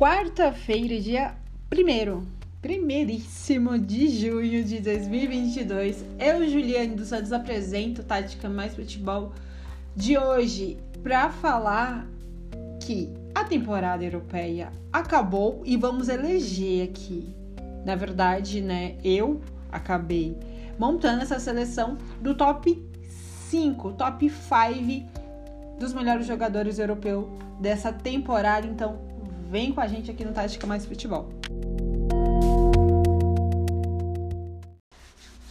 quarta-feira, dia 1 primeiríssimo de junho de 2022. Eu, Juliane dos Santos, apresento Tática Mais Futebol de hoje para falar que a temporada europeia acabou e vamos eleger aqui. Na verdade, né, eu acabei montando essa seleção do top 5, top 5 dos melhores jogadores europeus dessa temporada. Então, vem com a gente aqui no Tática Mais Futebol.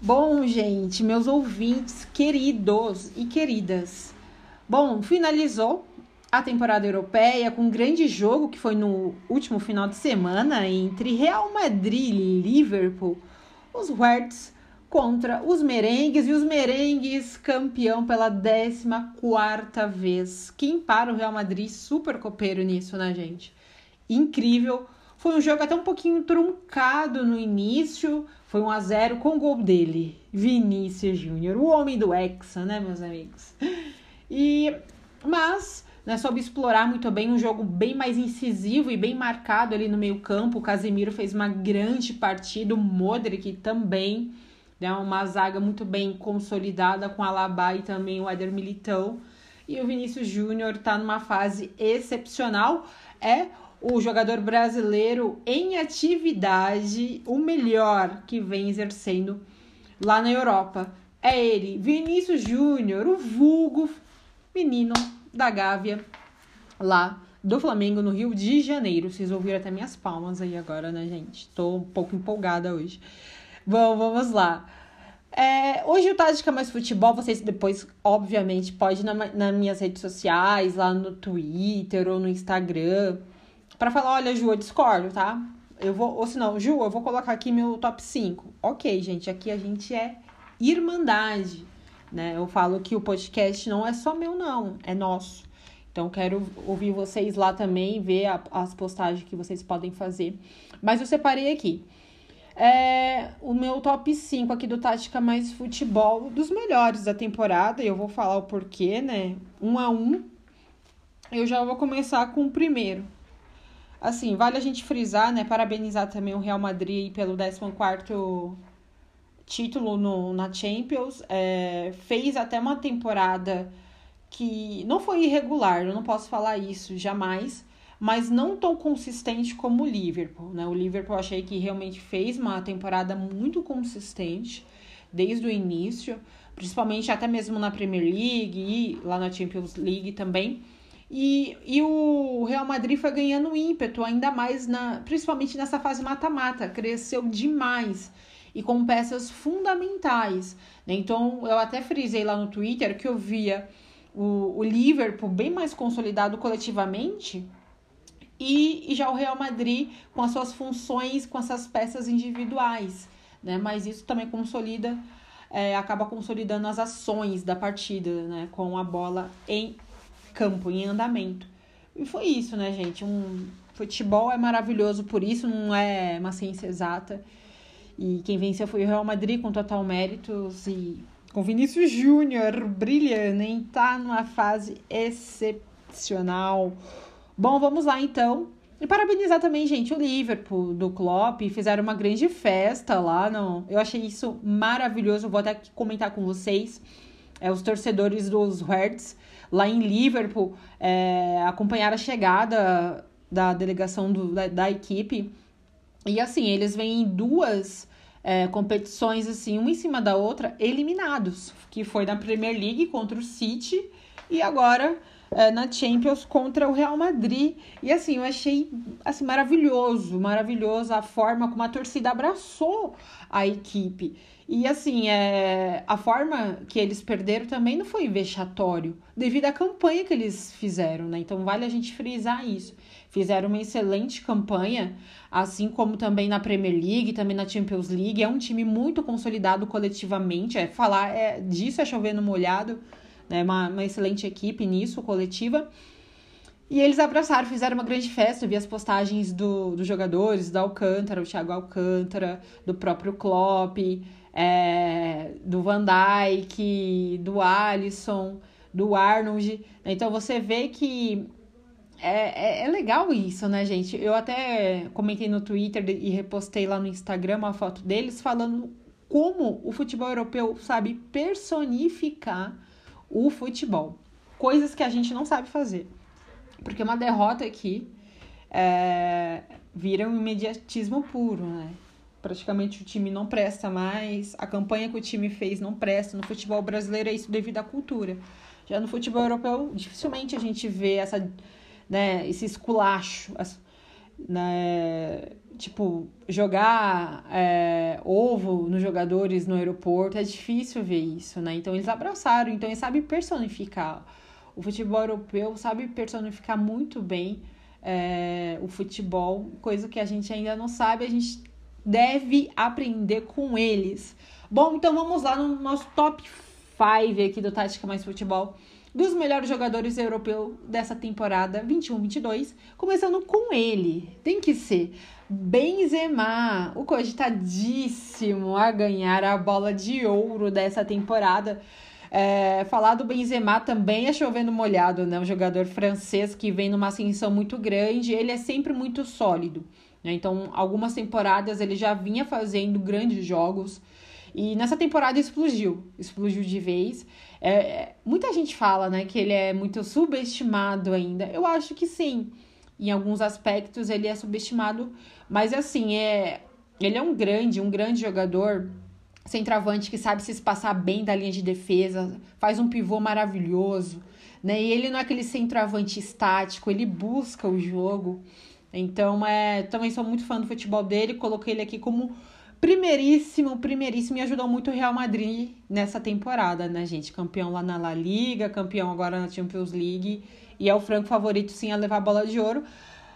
Bom, gente, meus ouvintes queridos e queridas. Bom, finalizou a temporada europeia com um grande jogo que foi no último final de semana entre Real Madrid e Liverpool. Os Werts contra os merengues e os merengues campeão pela 14 quarta vez. Quem para o Real Madrid super copeiro nisso, né, gente? Incrível. Foi um jogo até um pouquinho truncado no início. Foi 1 a 0 com o gol dele, Vinícius Júnior, o homem do Hexa, né, meus amigos? E mas né, soube explorar muito bem um jogo bem mais incisivo e bem marcado ali no meio-campo. O Casemiro fez uma grande partida, o Modric também né? Uma zaga muito bem consolidada com Alaba e também o Éder Militão. E o Vinícius Júnior está numa fase excepcional. É o jogador brasileiro em atividade, o melhor que vem exercendo lá na Europa. É ele, Vinícius Júnior, o vulgo menino da Gávea, lá do Flamengo, no Rio de Janeiro. Vocês ouviram até minhas palmas aí agora, né, gente? Tô um pouco empolgada hoje. Bom, vamos lá. É, hoje o Tática Mais Futebol, vocês depois, obviamente, pode ir na, nas minhas redes sociais, lá no Twitter ou no Instagram, para falar, olha, Ju, eu discordo, tá? Eu vou, ou se não, Ju, eu vou colocar aqui meu top 5. Ok, gente, aqui a gente é irmandade, né? Eu falo que o podcast não é só meu, não, é nosso. Então, quero ouvir vocês lá também, ver a, as postagens que vocês podem fazer. Mas eu separei aqui é o meu top 5 aqui do Tática Mais Futebol, dos melhores da temporada, e eu vou falar o porquê, né? Um a um. Eu já vou começar com o primeiro. Assim, vale a gente frisar, né? Parabenizar também o Real Madrid pelo 14 título no, na Champions. É, fez até uma temporada que não foi irregular, eu não posso falar isso jamais mas não tão consistente como o Liverpool. Né? O Liverpool achei que realmente fez uma temporada muito consistente desde o início, principalmente até mesmo na Premier League e lá na Champions League também. E, e o Real Madrid foi ganhando ímpeto ainda mais, na, principalmente nessa fase mata-mata, cresceu demais e com peças fundamentais. Né? Então eu até frisei lá no Twitter que eu via o, o Liverpool bem mais consolidado coletivamente e, e já o Real Madrid com as suas funções, com essas peças individuais, né? Mas isso também consolida, é, acaba consolidando as ações da partida, né? Com a bola em campo, em andamento. E foi isso, né, gente? Um futebol é maravilhoso por isso, não é uma ciência exata. E quem venceu foi o Real Madrid com total méritos e com Vinícius Júnior brilhando, hein? Tá numa fase excepcional. Bom, vamos lá então. E parabenizar também, gente, o Liverpool do Klopp. Fizeram uma grande festa lá. Não, eu achei isso maravilhoso. vou até comentar com vocês. É, os torcedores dos Reds lá em Liverpool é, acompanharam a chegada da delegação do, da, da equipe. E assim, eles vêm em duas é, competições, assim, uma em cima da outra, eliminados. Que foi na Premier League contra o City e agora é, na Champions contra o Real Madrid. E assim, eu achei assim, maravilhoso, maravilhoso a forma como a torcida abraçou a equipe. E assim, é, a forma que eles perderam também não foi vexatório, devido à campanha que eles fizeram, né? Então vale a gente frisar isso. Fizeram uma excelente campanha, assim como também na Premier League, também na Champions League. É um time muito consolidado coletivamente. É falar é, disso é chover no molhado né? Uma, uma excelente equipe nisso, coletiva. E eles abraçaram, fizeram uma grande festa. Eu vi as postagens do, dos jogadores, do Alcântara, o Thiago Alcântara, do próprio Klopp, é, do Van Dijk, do Alisson, do Arnold. Então você vê que é, é, é, legal isso, né, gente? Eu até comentei no Twitter e repostei lá no Instagram uma foto deles falando como o futebol europeu sabe personificar o futebol. Coisas que a gente não sabe fazer. Porque uma derrota aqui é, vira um imediatismo puro, né? Praticamente o time não presta mais, a campanha que o time fez não presta. No futebol brasileiro é isso devido à cultura. Já no futebol europeu, dificilmente a gente vê essa, né, esse esculacho. Né, tipo, jogar é, ovo nos jogadores no aeroporto, é difícil ver isso, né? Então eles abraçaram, então eles sabem personificar. O futebol europeu sabe personificar muito bem é, o futebol, coisa que a gente ainda não sabe, a gente deve aprender com eles. Bom, então vamos lá no nosso top 5 aqui do Tática Mais Futebol dos melhores jogadores europeus dessa temporada 21-22, começando com ele. Tem que ser Benzema, o cogitadíssimo a ganhar a bola de ouro dessa temporada. É, falar do Benzema também é chovendo molhado, né? Um jogador francês que vem numa ascensão muito grande, ele é sempre muito sólido. Né? Então, algumas temporadas ele já vinha fazendo grandes jogos. E nessa temporada explodiu, explodiu de vez. É, é, muita gente fala, né, que ele é muito subestimado ainda. Eu acho que sim. Em alguns aspectos ele é subestimado, mas assim, é, ele é um grande, um grande jogador, centroavante que sabe se espaçar bem da linha de defesa, faz um pivô maravilhoso, né? E ele não é aquele centroavante estático, ele busca o jogo. Então, é, também sou muito fã do futebol dele, coloquei ele aqui como primeiríssimo, primeiríssimo e ajudou muito o Real Madrid nessa temporada, né, gente? Campeão lá na La Liga, campeão agora na Champions League e é o franco favorito sim a levar a bola de ouro.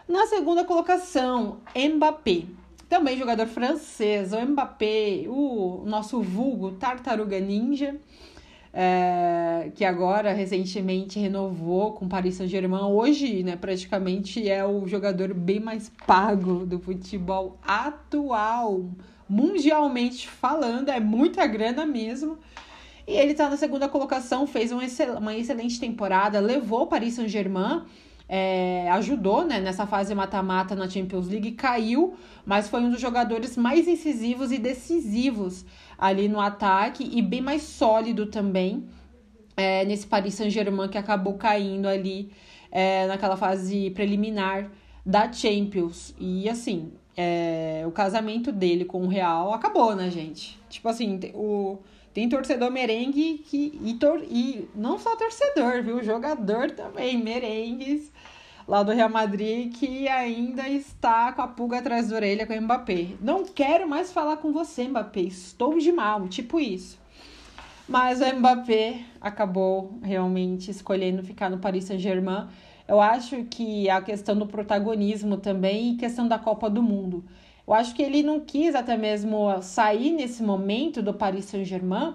Na segunda colocação, Mbappé. Também jogador francês, o Mbappé, o nosso vulgo Tartaruga Ninja, é, que agora recentemente renovou com Paris Saint-Germain. Hoje, né, praticamente é o jogador bem mais pago do futebol atual mundialmente falando, é muita grana mesmo. E ele está na segunda colocação, fez um uma excelente temporada, levou o Paris Saint-Germain, é, ajudou né, nessa fase mata-mata na Champions League, caiu, mas foi um dos jogadores mais incisivos e decisivos ali no ataque e bem mais sólido também é, nesse Paris Saint-Germain que acabou caindo ali é, naquela fase preliminar da Champions. E assim, é, o casamento dele com o Real acabou, né, gente? Tipo assim, o, tem torcedor merengue que, e, tor, e não só torcedor, viu? Jogador também, merengues lá do Real Madrid que ainda está com a pulga atrás da orelha com o Mbappé. Não quero mais falar com você, Mbappé. Estou de mal, tipo isso. Mas o Mbappé acabou realmente escolhendo ficar no Paris Saint-Germain eu acho que a questão do protagonismo também e questão da Copa do Mundo. Eu acho que ele não quis até mesmo sair nesse momento do Paris Saint-Germain.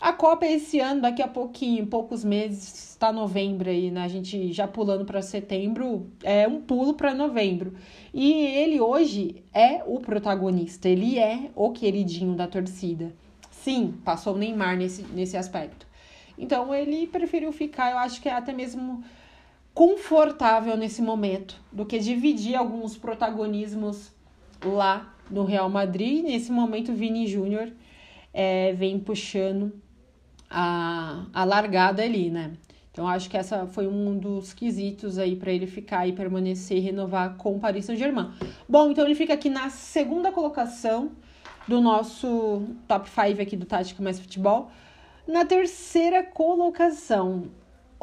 A Copa é esse ano, daqui a pouquinho, poucos meses, está novembro aí, né? A gente já pulando para setembro, é um pulo para novembro. E ele hoje é o protagonista, ele é o queridinho da torcida. Sim, passou o Neymar nesse, nesse aspecto. Então ele preferiu ficar, eu acho que é até mesmo confortável nesse momento do que dividir alguns protagonismos lá no Real Madrid. Nesse momento, Vini Júnior é, vem puxando a, a largada ali, né? Então, acho que essa foi um dos quesitos aí para ele ficar e permanecer e renovar com o Paris Saint-Germain. Bom, então ele fica aqui na segunda colocação do nosso top 5 aqui do Tática Mais Futebol. Na terceira colocação,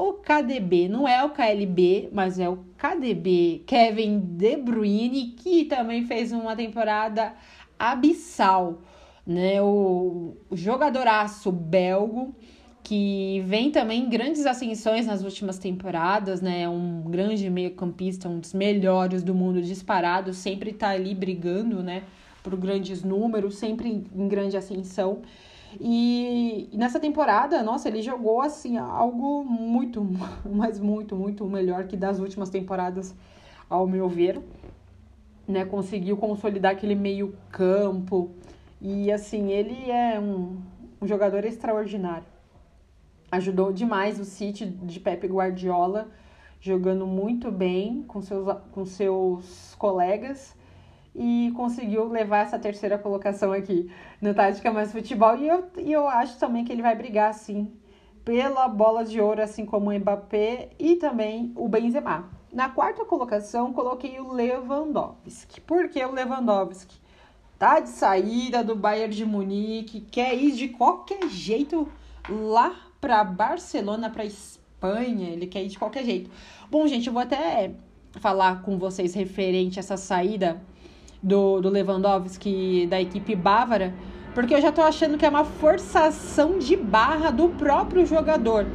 o KDB, não é o KLB, mas é o KDB, Kevin De Bruyne, que também fez uma temporada abissal, né? O, jogadoraço belgo, que vem também grandes ascensões nas últimas temporadas, né? Um grande meio-campista, um dos melhores do mundo disparado, sempre tá ali brigando, né? Por grandes números, sempre em, em grande ascensão. E, nessa temporada, nossa, ele jogou assim algo muito, mas muito, muito melhor que das últimas temporadas, ao meu ver. Né, conseguiu consolidar aquele meio campo. E assim ele é um, um jogador extraordinário. Ajudou demais o City de Pepe Guardiola jogando muito bem com seus, com seus colegas e conseguiu levar essa terceira colocação aqui no Tática Mais Futebol. E eu, e eu acho também que ele vai brigar, sim, pela bola de ouro, assim como o Mbappé e também o Benzema. Na quarta colocação, coloquei o Lewandowski. Por que o Lewandowski? Tá de saída do Bayern de Munique, quer ir de qualquer jeito lá para Barcelona, para Espanha, ele quer ir de qualquer jeito. Bom, gente, eu vou até falar com vocês referente a essa saída do, do Lewandowski da equipe bávara, porque eu já tô achando que é uma forçação de barra do próprio jogador.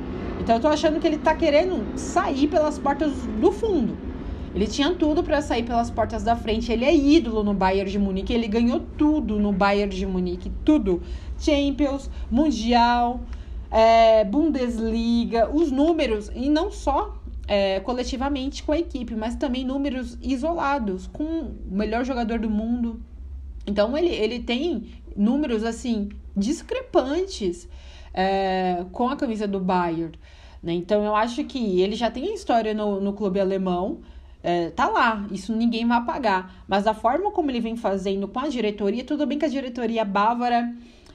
Então eu tô achando que ele tá querendo sair pelas portas do fundo. Ele tinha tudo para sair pelas portas da frente. Ele é ídolo no Bayern de Munique. Ele ganhou tudo no Bayern de Munique. Tudo. Champions, Mundial, é, Bundesliga, os números. E não só é, coletivamente com a equipe, mas também números isolados, com o melhor jogador do mundo. Então ele, ele tem números assim discrepantes é, com a camisa do Bayern. Né? Então eu acho que ele já tem a história no, no clube alemão. É, tá lá, isso ninguém vai apagar. Mas a forma como ele vem fazendo com a diretoria, tudo bem que a diretoria bávara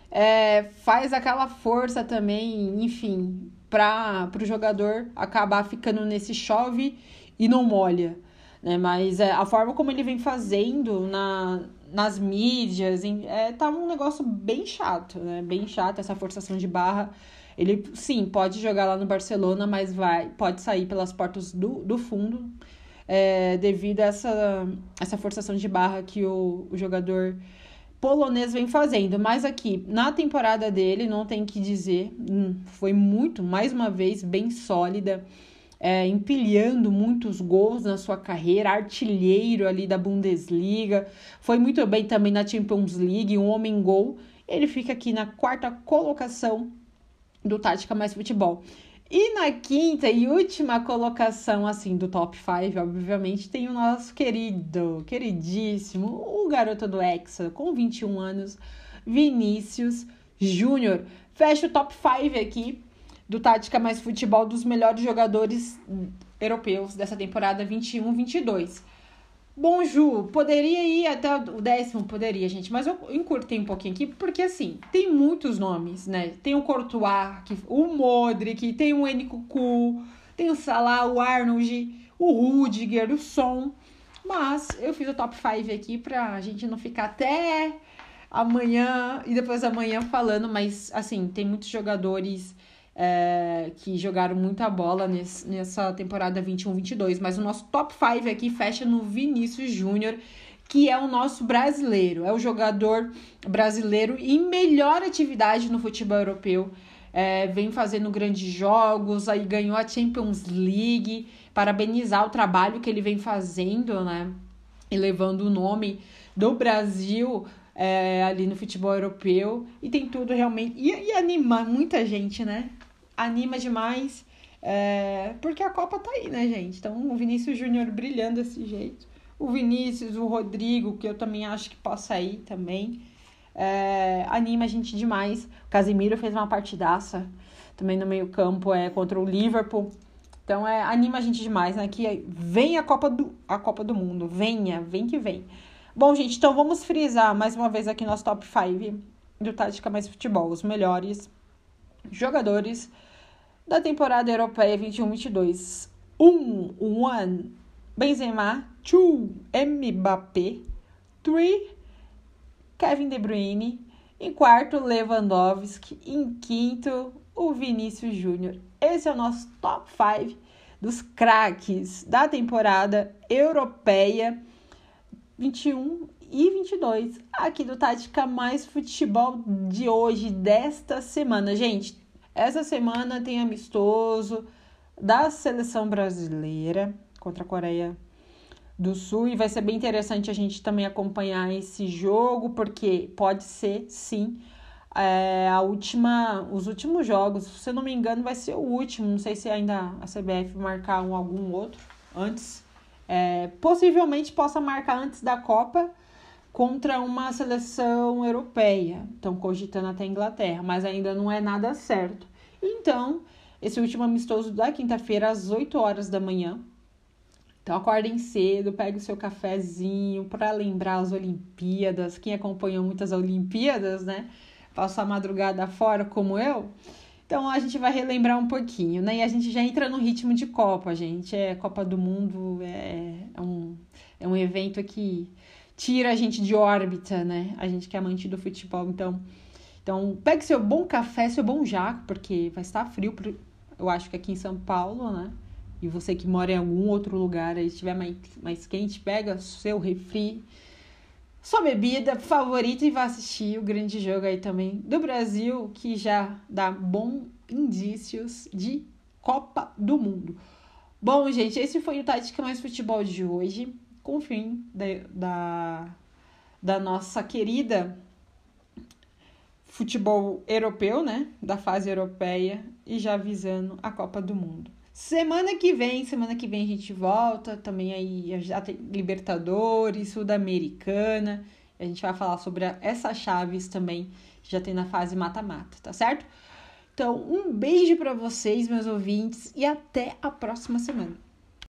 é, faz aquela força também, enfim, para o jogador acabar ficando nesse chove e não molha. Né? Mas é, a forma como ele vem fazendo na, nas mídias, em, é, tá um negócio bem chato, né? Bem chato essa forçação de barra. Ele, sim, pode jogar lá no Barcelona, mas vai pode sair pelas portas do, do fundo é, devido a essa, essa forçação de barra que o, o jogador polonês vem fazendo. Mas aqui, na temporada dele, não tem que dizer, hum, foi muito, mais uma vez, bem sólida, é, empilhando muitos gols na sua carreira, artilheiro ali da Bundesliga, foi muito bem também na Champions League, um homem gol. Ele fica aqui na quarta colocação do Tática Mais Futebol. E na quinta e última colocação, assim, do top 5, obviamente, tem o nosso querido, queridíssimo, o garoto do Hexa, com 21 anos, Vinícius Júnior. Fecha o top 5 aqui do Tática Mais Futebol dos melhores jogadores europeus dessa temporada 21-22. Bom, Ju, poderia ir até o décimo? Poderia, gente, mas eu encurtei um pouquinho aqui, porque assim, tem muitos nomes, né? Tem o Courtois, o Modric, tem o Nkuku, tem o Salah, o Arnold, o Rudiger, o Son. Mas eu fiz o top 5 aqui pra gente não ficar até amanhã e depois amanhã falando, mas assim, tem muitos jogadores é, que jogaram muita bola nesse, nessa temporada 21-22. Mas o nosso top 5 aqui fecha no Vinícius Júnior, que é o nosso brasileiro, é o jogador brasileiro em melhor atividade no futebol europeu. É, vem fazendo grandes jogos, aí ganhou a Champions League. Parabenizar o trabalho que ele vem fazendo, né? E levando o nome do Brasil é, ali no futebol europeu. E tem tudo realmente. E, e anima muita gente, né? anima demais. É, porque a Copa tá aí, né, gente? Então o Vinícius Júnior brilhando desse jeito. O Vinícius, o Rodrigo, que eu também acho que possa ir também. É, anima a gente demais. O Casimiro fez uma partidaça também no meio-campo é, contra o Liverpool. Então é, anima a gente demais, né? Que vem a Copa do, a Copa do Mundo. Venha, vem que vem. Bom, gente, então vamos frisar mais uma vez aqui nosso top 5 do Tática Mais Futebol. Os melhores jogadores da temporada europeia 21-22. 1. Um, one. Benzema. 2. Mbappé. 3. Kevin De Bruyne. Em quarto, Lewandowski. Em quinto, o Vinícius Júnior. Esse é o nosso top 5 dos craques da temporada europeia 21 e 22 aqui do Tática Mais Futebol de hoje, desta semana. Gente, essa semana tem amistoso da seleção brasileira contra a Coreia do Sul e vai ser bem interessante a gente também acompanhar esse jogo, porque pode ser sim é, a última, os últimos jogos. Se eu não me engano, vai ser o último. Não sei se ainda a CBF marcar um, algum outro antes. É, possivelmente possa marcar antes da Copa contra uma seleção europeia. Estão cogitando até a Inglaterra, mas ainda não é nada certo. Então, esse último amistoso da quinta-feira às 8 horas da manhã. Então acordem cedo, pegue o seu cafezinho para lembrar as Olimpíadas. Quem acompanhou muitas Olimpíadas, né? Passou a madrugada fora como eu. Então a gente vai relembrar um pouquinho, né? E a gente já entra no ritmo de Copa, gente. É Copa do Mundo, é, é um, é um evento que tira a gente de órbita, né? A gente que é amante do futebol, então. Então, pegue seu bom café, seu bom jaco, porque vai estar frio, eu acho que aqui em São Paulo, né? E você que mora em algum outro lugar aí, estiver mais, mais quente, pega seu refri, sua bebida favorita e vá assistir o grande jogo aí também do Brasil, que já dá bons indícios de Copa do Mundo. Bom, gente, esse foi o Tática Mais Futebol de hoje, com o fim da, da, da nossa querida futebol europeu, né? Da fase europeia e já visando a Copa do Mundo. Semana que vem, semana que vem a gente volta também aí Libertadores, Sul-Americana. A gente vai falar sobre essas chaves também já tem na fase mata-mata, tá certo? Então, um beijo para vocês, meus ouvintes, e até a próxima semana.